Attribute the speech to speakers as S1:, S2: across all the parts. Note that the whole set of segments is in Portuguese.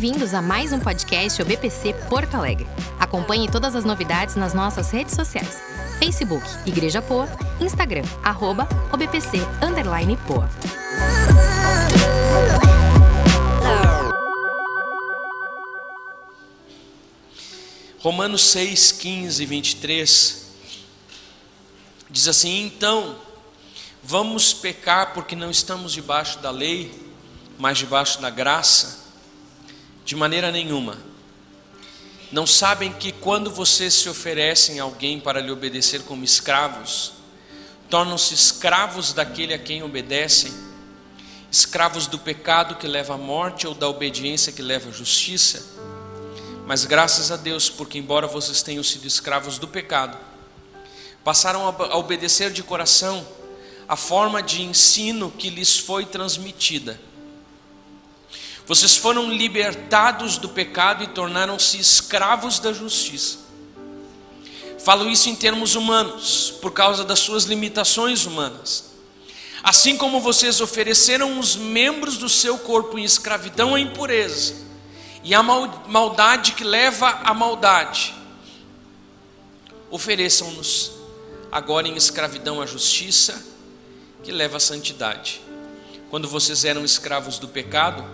S1: Bem-vindos a mais um podcast OBPC Porto Alegre. Acompanhe todas as novidades nas nossas redes sociais. Facebook Igreja Poa, Instagram arroba OBPC underline Poa.
S2: Romanos 6, 15 e 23 diz assim: Então, vamos pecar porque não estamos debaixo da lei, mas debaixo da graça? De maneira nenhuma. Não sabem que quando vocês se oferecem a alguém para lhe obedecer como escravos, tornam-se escravos daquele a quem obedecem, escravos do pecado que leva à morte ou da obediência que leva à justiça? Mas graças a Deus, porque embora vocês tenham sido escravos do pecado, passaram a obedecer de coração a forma de ensino que lhes foi transmitida vocês foram libertados do pecado e tornaram-se escravos da justiça. Falo isso em termos humanos, por causa das suas limitações humanas. Assim como vocês ofereceram os membros do seu corpo em escravidão à impureza e à maldade que leva à maldade, ofereçam-nos agora em escravidão à justiça que leva à santidade. Quando vocês eram escravos do pecado,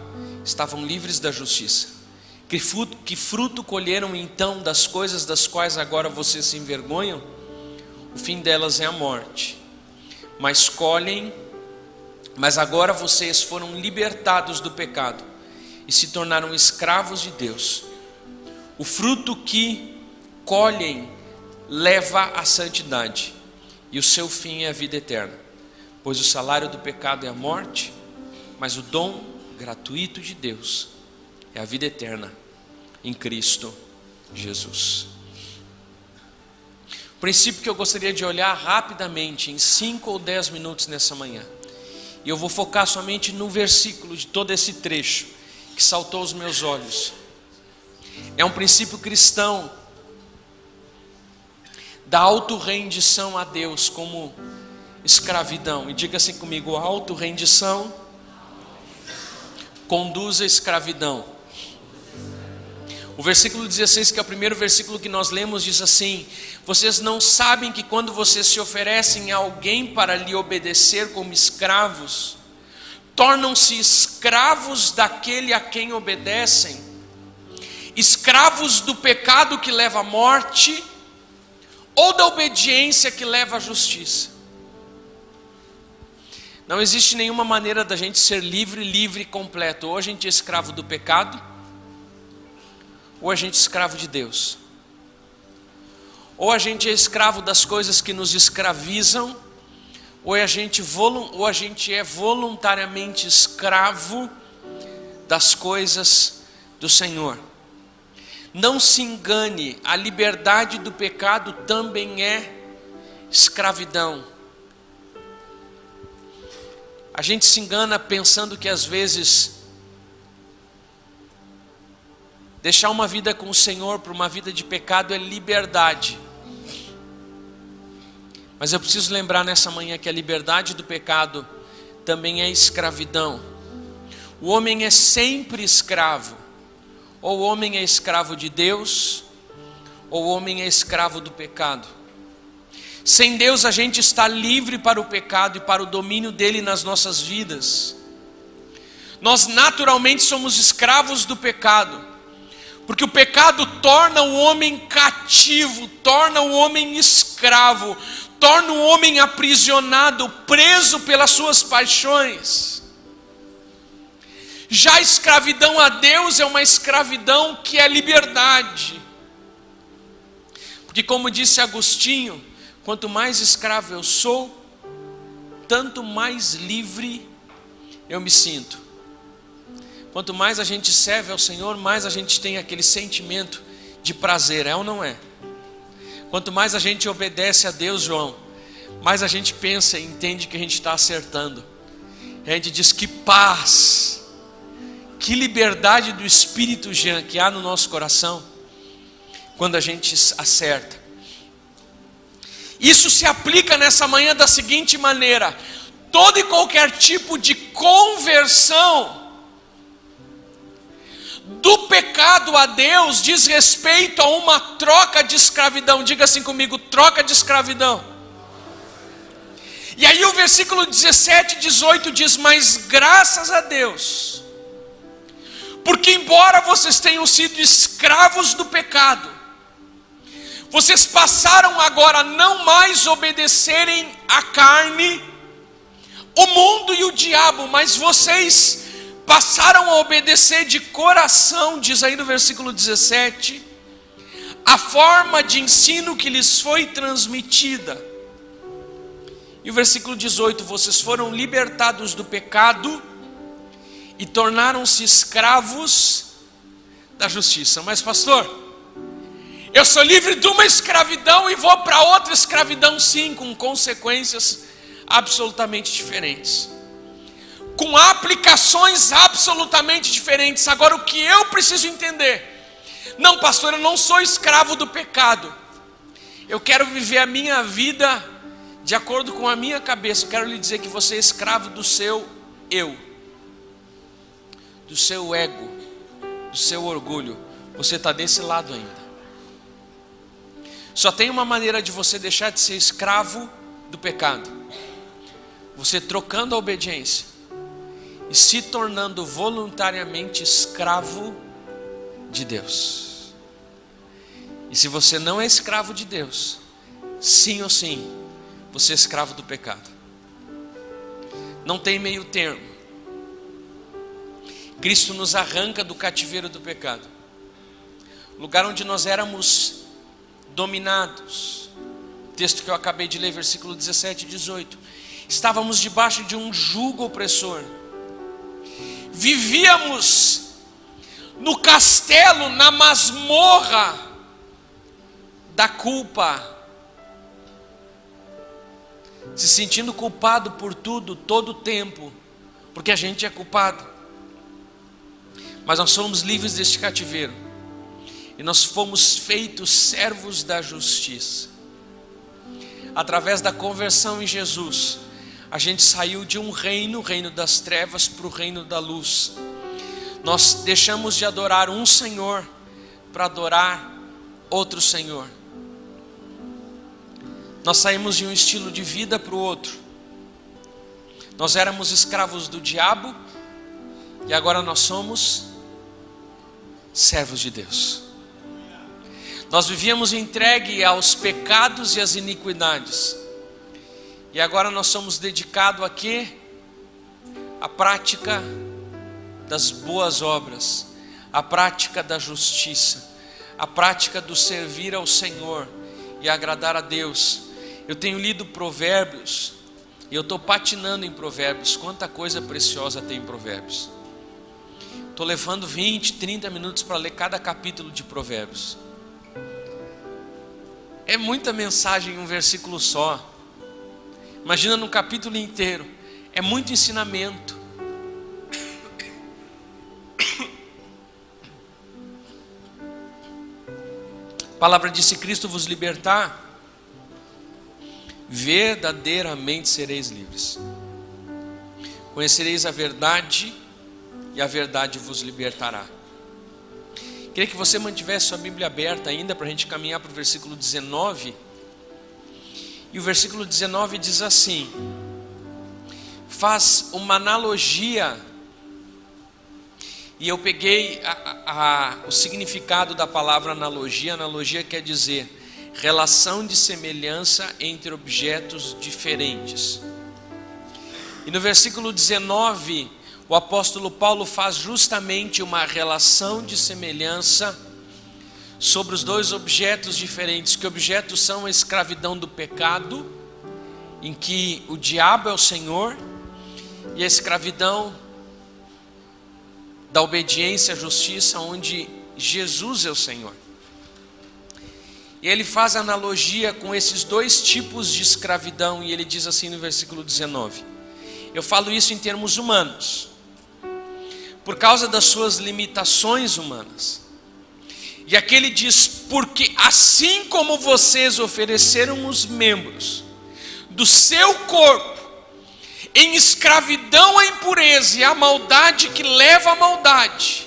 S2: estavam livres da justiça. Que fruto, que fruto colheram então das coisas das quais agora vocês se envergonham? O fim delas é a morte. Mas colhem, mas agora vocês foram libertados do pecado e se tornaram escravos de Deus. O fruto que colhem leva à santidade, e o seu fim é a vida eterna. Pois o salário do pecado é a morte, mas o dom gratuito de Deus é a vida eterna em Cristo Jesus. O princípio que eu gostaria de olhar rapidamente, em cinco ou dez minutos nessa manhã, e eu vou focar somente no versículo de todo esse trecho que saltou aos meus olhos. É um princípio cristão da auto-rendição a Deus como escravidão. E diga assim comigo: auto-rendição conduz à escravidão. O versículo 16, que é o primeiro versículo que nós lemos, diz assim: Vocês não sabem que quando vocês se oferecem a alguém para lhe obedecer como escravos, tornam-se escravos daquele a quem obedecem, escravos do pecado que leva à morte, ou da obediência que leva à justiça. Não existe nenhuma maneira da gente ser livre, livre e completo. Ou a gente é escravo do pecado, ou a gente é escravo de Deus. Ou a gente é escravo das coisas que nos escravizam, ou a gente, ou a gente é voluntariamente escravo das coisas do Senhor. Não se engane, a liberdade do pecado também é escravidão. A gente se engana pensando que às vezes deixar uma vida com o Senhor para uma vida de pecado é liberdade. Mas eu preciso lembrar nessa manhã que a liberdade do pecado também é escravidão. O homem é sempre escravo. Ou o homem é escravo de Deus, ou o homem é escravo do pecado. Sem Deus a gente está livre para o pecado e para o domínio dele nas nossas vidas. Nós naturalmente somos escravos do pecado, porque o pecado torna o homem cativo, torna o homem escravo, torna o homem aprisionado, preso pelas suas paixões. Já a escravidão a Deus é uma escravidão que é liberdade. Porque, como disse Agostinho, Quanto mais escravo eu sou, tanto mais livre eu me sinto. Quanto mais a gente serve ao Senhor, mais a gente tem aquele sentimento de prazer, é ou não é? Quanto mais a gente obedece a Deus, João, mais a gente pensa e entende que a gente está acertando. A gente diz que paz, que liberdade do Espírito Jean que há no nosso coração, quando a gente acerta. Isso se aplica nessa manhã da seguinte maneira: todo e qualquer tipo de conversão do pecado a Deus diz respeito a uma troca de escravidão. Diga assim comigo: troca de escravidão. E aí o versículo 17 e 18 diz: Mas graças a Deus, porque embora vocês tenham sido escravos do pecado, vocês passaram agora a não mais obedecerem à carne, o mundo e o diabo, mas vocês passaram a obedecer de coração, diz aí no versículo 17, a forma de ensino que lhes foi transmitida. E o versículo 18: vocês foram libertados do pecado e tornaram-se escravos da justiça. Mas, pastor, eu sou livre de uma escravidão e vou para outra escravidão, sim, com consequências absolutamente diferentes, com aplicações absolutamente diferentes. Agora, o que eu preciso entender? Não, pastor, eu não sou escravo do pecado, eu quero viver a minha vida de acordo com a minha cabeça. Eu quero lhe dizer que você é escravo do seu eu do seu ego, do seu orgulho, você está desse lado ainda. Só tem uma maneira de você deixar de ser escravo do pecado: você trocando a obediência e se tornando voluntariamente escravo de Deus. E se você não é escravo de Deus, sim ou sim, você é escravo do pecado. Não tem meio termo. Cristo nos arranca do cativeiro do pecado, lugar onde nós éramos dominados. Texto que eu acabei de ler, versículo 17 e 18. Estávamos debaixo de um jugo opressor, vivíamos no castelo, na masmorra da culpa, se sentindo culpado por tudo, todo o tempo, porque a gente é culpado. Mas nós somos livres deste cativeiro. E nós fomos feitos servos da justiça. Através da conversão em Jesus, a gente saiu de um reino, o reino das trevas, para o reino da luz. Nós deixamos de adorar um Senhor para adorar outro Senhor. Nós saímos de um estilo de vida para o outro. Nós éramos escravos do diabo e agora nós somos servos de Deus. Nós vivíamos entregue aos pecados e às iniquidades. E agora nós somos dedicados a quê? A prática das boas obras, a prática da justiça, a prática do servir ao Senhor e agradar a Deus. Eu tenho lido Provérbios e eu estou patinando em Provérbios. Quanta coisa preciosa tem em Provérbios. Estou levando 20, 30 minutos para ler cada capítulo de Provérbios. É muita mensagem em um versículo só. Imagina no capítulo inteiro. É muito ensinamento. A palavra disse: Cristo vos libertar, verdadeiramente sereis livres. Conhecereis a verdade e a verdade vos libertará. Queria que você mantivesse sua Bíblia aberta ainda para a gente caminhar para o versículo 19. E o versículo 19 diz assim: faz uma analogia, e eu peguei a, a, o significado da palavra analogia. Analogia quer dizer relação de semelhança entre objetos diferentes. E no versículo 19 o apóstolo Paulo faz justamente uma relação de semelhança sobre os dois objetos diferentes. Que objetos são a escravidão do pecado, em que o diabo é o Senhor, e a escravidão da obediência à justiça, onde Jesus é o Senhor. E ele faz analogia com esses dois tipos de escravidão, e ele diz assim no versículo 19: Eu falo isso em termos humanos por causa das suas limitações humanas. E aqui ele diz: porque assim como vocês ofereceram os membros do seu corpo em escravidão à impureza e à maldade que leva à maldade,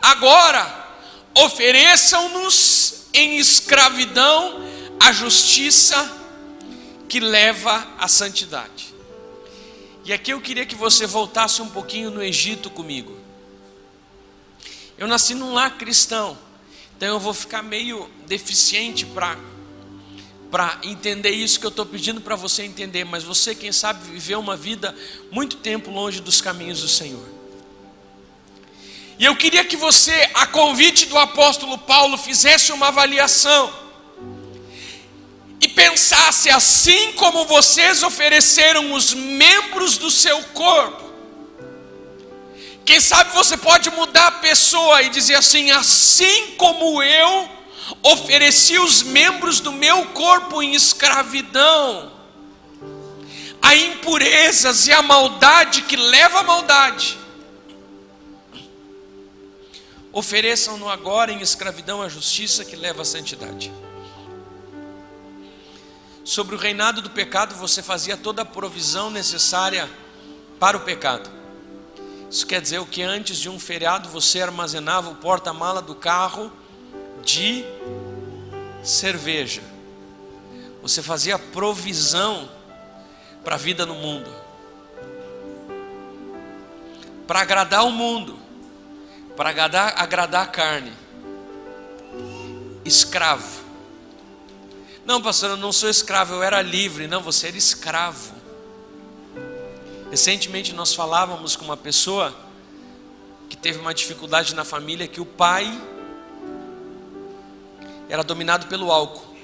S2: Agora, ofereçam-nos em escravidão a justiça que leva à santidade. E aqui eu queria que você voltasse um pouquinho no Egito comigo. Eu nasci num lar cristão, então eu vou ficar meio deficiente para para entender isso que eu estou pedindo para você entender, mas você, quem sabe, viveu uma vida muito tempo longe dos caminhos do Senhor. E eu queria que você, a convite do apóstolo Paulo, fizesse uma avaliação pensasse assim como vocês ofereceram os membros do seu corpo. Quem sabe você pode mudar a pessoa e dizer assim: assim como eu ofereci os membros do meu corpo em escravidão, a impurezas e a maldade que leva à maldade. Ofereçam-no agora em escravidão a justiça que leva à santidade. Sobre o reinado do pecado, você fazia toda a provisão necessária para o pecado. Isso quer dizer o que antes de um feriado você armazenava o porta-mala do carro de cerveja. Você fazia provisão para a vida no mundo. Para agradar o mundo, para agradar, agradar a carne. Escravo. Não, pastor, eu não sou escravo, eu era livre. Não, você era escravo. Recentemente nós falávamos com uma pessoa que teve uma dificuldade na família que o pai era dominado pelo álcool.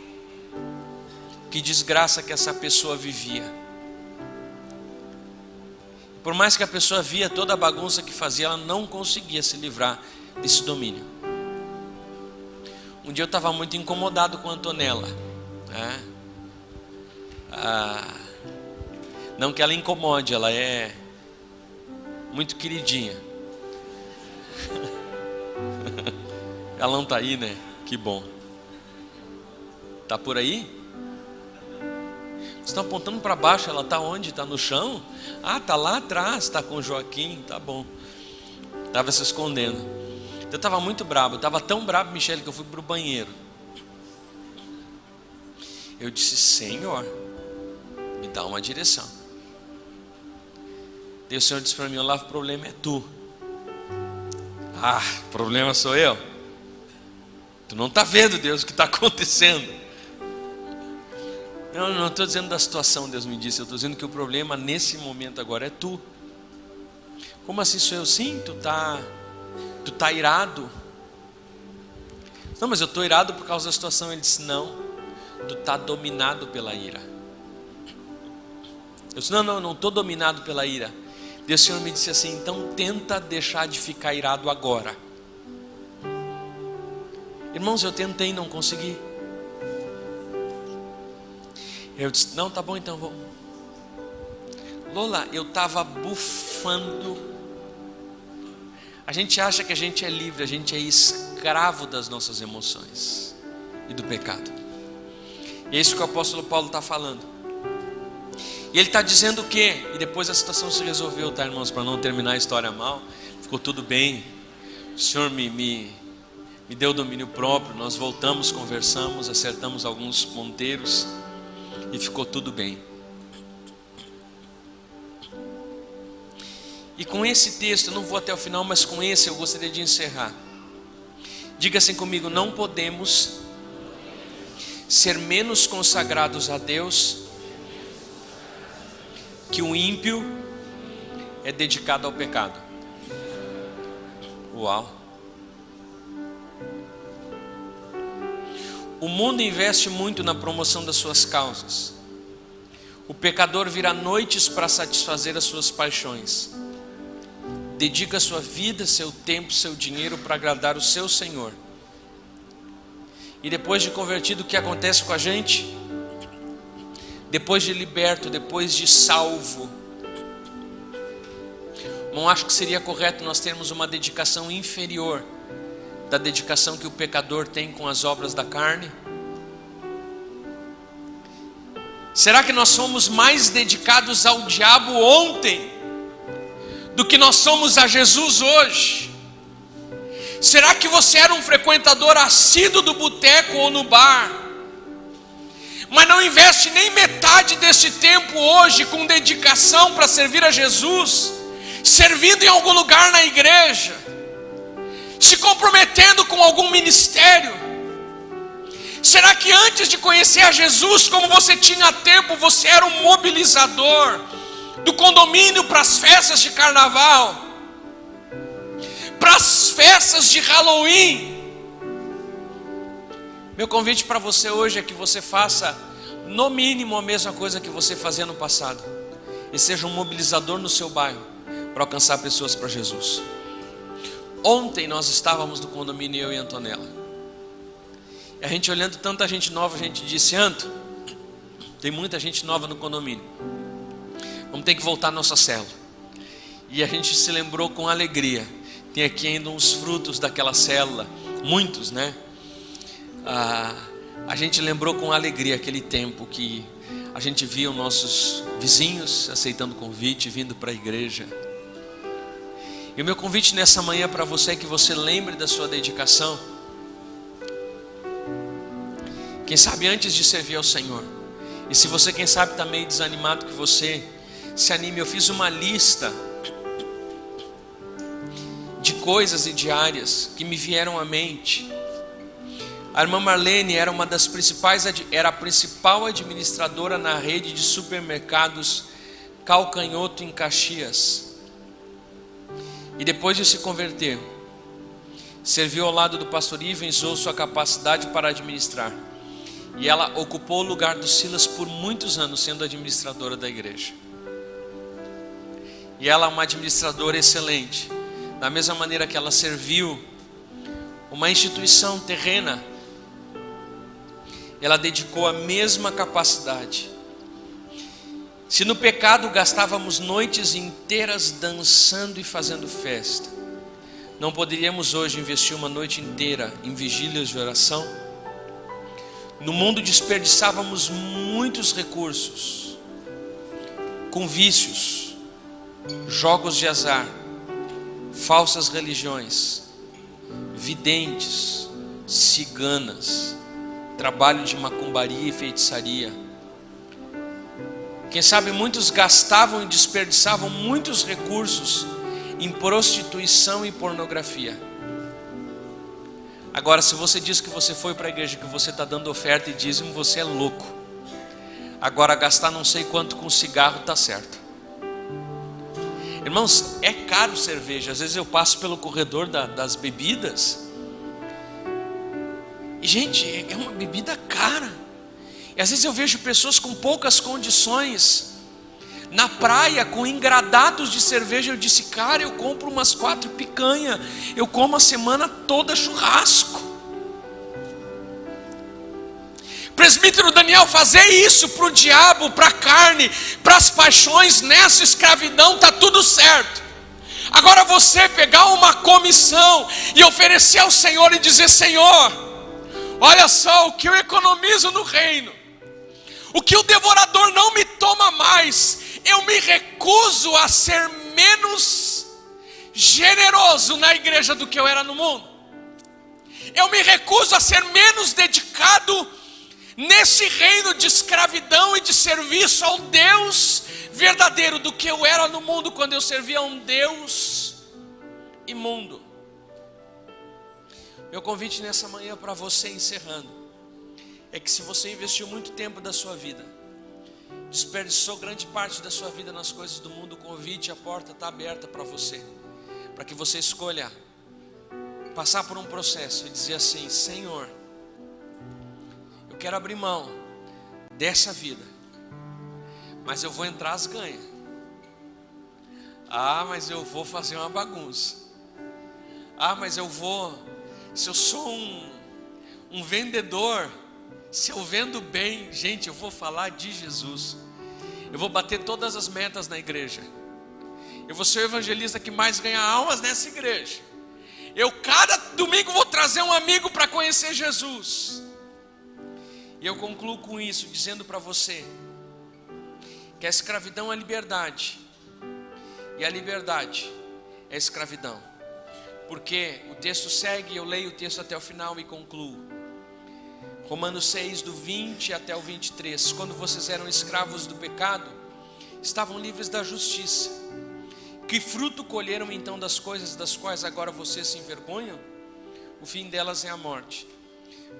S2: Que desgraça que essa pessoa vivia. Por mais que a pessoa via toda a bagunça que fazia, ela não conseguia se livrar desse domínio. Um dia eu estava muito incomodado com a Antonella. Né? Ah, não que ela incomode, ela é muito queridinha. ela não está aí, né? Que bom. Está por aí? Vocês estão apontando para baixo, ela está onde? Está no chão? Ah, está lá atrás, está com Joaquim, tá bom. Estava se escondendo. Eu estava muito bravo, eu estava tão bravo, Michele, que eu fui para o banheiro. Eu disse, Senhor, me dá uma direção. E o Senhor disse para mim, Olavo, o problema é tu. Ah, problema sou eu. Tu não está vendo, Deus, o que está acontecendo. Eu não estou dizendo da situação, Deus me disse. Eu estou dizendo que o problema nesse momento agora é tu. Como assim sou eu? Sim, tu tá, tu tá irado. Não, mas eu estou irado por causa da situação. Ele disse não, tu tá dominado pela ira. Eu disse não, não, não estou dominado pela ira. O Senhor me disse assim, então tenta deixar de ficar irado agora. Irmãos, eu tentei, não consegui. Eu disse: Não, tá bom então, vou. Lola, eu estava bufando. A gente acha que a gente é livre, a gente é escravo das nossas emoções e do pecado. É isso que o apóstolo Paulo está falando. E ele está dizendo o quê? E depois a situação se resolveu, tá, irmãos? Para não terminar a história mal, ficou tudo bem. O Senhor me, me, me deu domínio próprio. Nós voltamos, conversamos, acertamos alguns ponteiros e ficou tudo bem. E com esse texto, eu não vou até o final, mas com esse eu gostaria de encerrar. Diga assim comigo: não podemos ser menos consagrados a Deus que o ímpio é dedicado ao pecado. Uau! O mundo investe muito na promoção das suas causas. O pecador vira noites para satisfazer as suas paixões. Dedica sua vida, seu tempo, seu dinheiro para agradar o seu Senhor. E depois de convertido, o que acontece com a gente? Depois de liberto, depois de salvo, não acho que seria correto nós termos uma dedicação inferior da dedicação que o pecador tem com as obras da carne? Será que nós somos mais dedicados ao diabo ontem do que nós somos a Jesus hoje? Será que você era um frequentador assíduo do boteco ou no bar? Mas não investe nem metade desse tempo hoje com dedicação para servir a Jesus, servindo em algum lugar na igreja, se comprometendo com algum ministério. Será que antes de conhecer a Jesus, como você tinha tempo, você era um mobilizador do condomínio para as festas de carnaval, para as festas de Halloween? Meu convite para você hoje é que você faça, no mínimo, a mesma coisa que você fazia no passado, e seja um mobilizador no seu bairro para alcançar pessoas para Jesus. Ontem nós estávamos no condomínio, eu e Antonella. A gente olhando tanta gente nova, a gente disse: Anto, tem muita gente nova no condomínio. Vamos ter que voltar à nossa célula. E a gente se lembrou com alegria. Tem aqui ainda uns frutos daquela célula, muitos, né? Ah, a gente lembrou com alegria aquele tempo que a gente via os nossos vizinhos aceitando o convite, vindo para a igreja. E o meu convite nessa manhã para você é que você lembre da sua dedicação quem sabe antes de servir ao Senhor. E se você, quem sabe, está meio desanimado, que você se anime. Eu fiz uma lista coisas e de áreas que me vieram à mente. A irmã Marlene era uma das principais, era a principal administradora na rede de supermercados Calcanhoto em Caxias. E depois de se converter, serviu ao lado do pastor Ivens, usou sua capacidade para administrar. E ela ocupou o lugar do Silas por muitos anos, sendo administradora da igreja. E ela é uma administradora excelente. Da mesma maneira que ela serviu uma instituição terrena, ela dedicou a mesma capacidade. Se no pecado gastávamos noites inteiras dançando e fazendo festa, não poderíamos hoje investir uma noite inteira em vigílias de oração? No mundo desperdiçávamos muitos recursos com vícios, jogos de azar, falsas religiões, videntes, ciganas, trabalho de macumbaria e feitiçaria. Quem sabe muitos gastavam e desperdiçavam muitos recursos em prostituição e pornografia. Agora, se você diz que você foi para a igreja, que você está dando oferta e dízimo, você é louco. Agora, gastar não sei quanto com cigarro está certo. Irmãos, é caro cerveja. Às vezes eu passo pelo corredor da, das bebidas. E, gente, é, é uma bebida cara. E às vezes eu vejo pessoas com poucas condições na praia com engradados de cerveja. Eu disse, cara, eu compro umas quatro picanha, eu como a semana toda churrasco. Presbítero Daniel, fazer isso para o diabo, para a carne, para as paixões, nessa escravidão está tudo certo. Agora você pegar uma comissão e oferecer ao Senhor e dizer: Senhor, olha só o que eu economizo no reino, o que o devorador não me toma mais, eu me recuso a ser menos generoso na igreja do que eu era no mundo. Eu me recuso a ser menos dedicado nesse reino de escravidão e de serviço ao Deus verdadeiro do que eu era no mundo quando eu servia a um Deus imundo. Meu convite nessa manhã para você encerrando é que se você investiu muito tempo da sua vida desperdiçou grande parte da sua vida nas coisas do mundo, o convite, a porta está aberta para você, para que você escolha passar por um processo e dizer assim: Senhor, quero abrir mão dessa vida, mas eu vou entrar às ganhas. Ah, mas eu vou fazer uma bagunça. Ah, mas eu vou, se eu sou um, um vendedor, se eu vendo bem, gente, eu vou falar de Jesus. Eu vou bater todas as metas na igreja. Eu vou ser o evangelista que mais ganha almas nessa igreja. Eu cada domingo vou trazer um amigo para conhecer Jesus. E eu concluo com isso, dizendo para você que a escravidão é liberdade, e a liberdade é escravidão. porque o texto segue, eu leio o texto até o final e concluo. Romanos 6, do 20 até o 23. Quando vocês eram escravos do pecado, estavam livres da justiça. Que fruto colheram então das coisas das quais agora vocês se envergonham? O fim delas é a morte.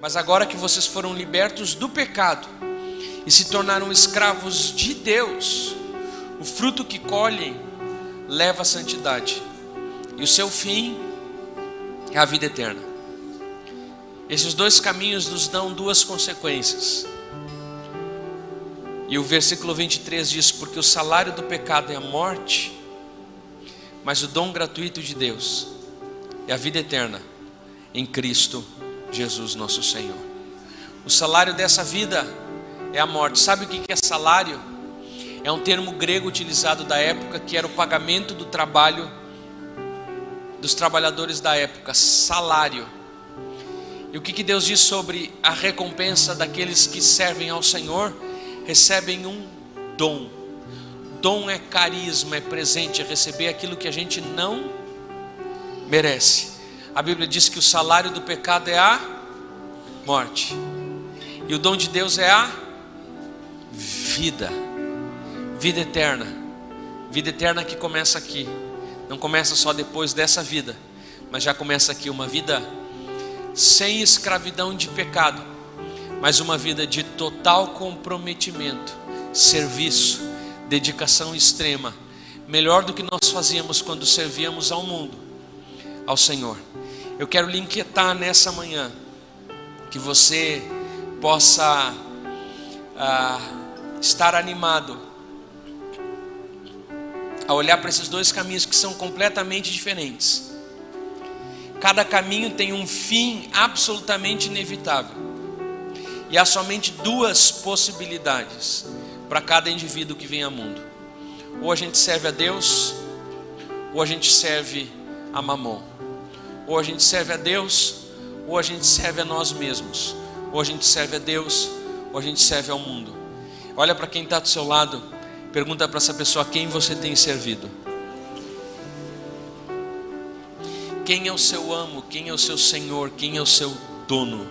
S2: Mas agora que vocês foram libertos do pecado e se tornaram escravos de Deus, o fruto que colhem leva à santidade, e o seu fim é a vida eterna. Esses dois caminhos nos dão duas consequências. E o versículo 23 diz: Porque o salário do pecado é a morte, mas o dom gratuito de Deus é a vida eterna em Cristo Jesus, nosso Senhor. O salário dessa vida é a morte. Sabe o que é salário? É um termo grego utilizado da época que era o pagamento do trabalho dos trabalhadores da época, salário. E o que, que Deus diz sobre a recompensa daqueles que servem ao Senhor? Recebem um dom. Dom é carisma, é presente, é receber aquilo que a gente não merece. A Bíblia diz que o salário do pecado é a morte, e o dom de Deus é a vida, vida eterna, vida eterna que começa aqui, não começa só depois dessa vida, mas já começa aqui uma vida sem escravidão de pecado, mas uma vida de total comprometimento, serviço, dedicação extrema, melhor do que nós fazíamos quando servíamos ao mundo, ao Senhor. Eu quero lhe inquietar nessa manhã, que você possa ah, estar animado a olhar para esses dois caminhos que são completamente diferentes. Cada caminho tem um fim absolutamente inevitável. E há somente duas possibilidades para cada indivíduo que vem ao mundo: ou a gente serve a Deus, ou a gente serve a Mamon. Ou a gente serve a Deus, ou a gente serve a nós mesmos. Ou a gente serve a Deus, ou a gente serve ao mundo. Olha para quem está do seu lado, pergunta para essa pessoa quem você tem servido. Quem é o seu amo? Quem é o seu senhor? Quem é o seu dono?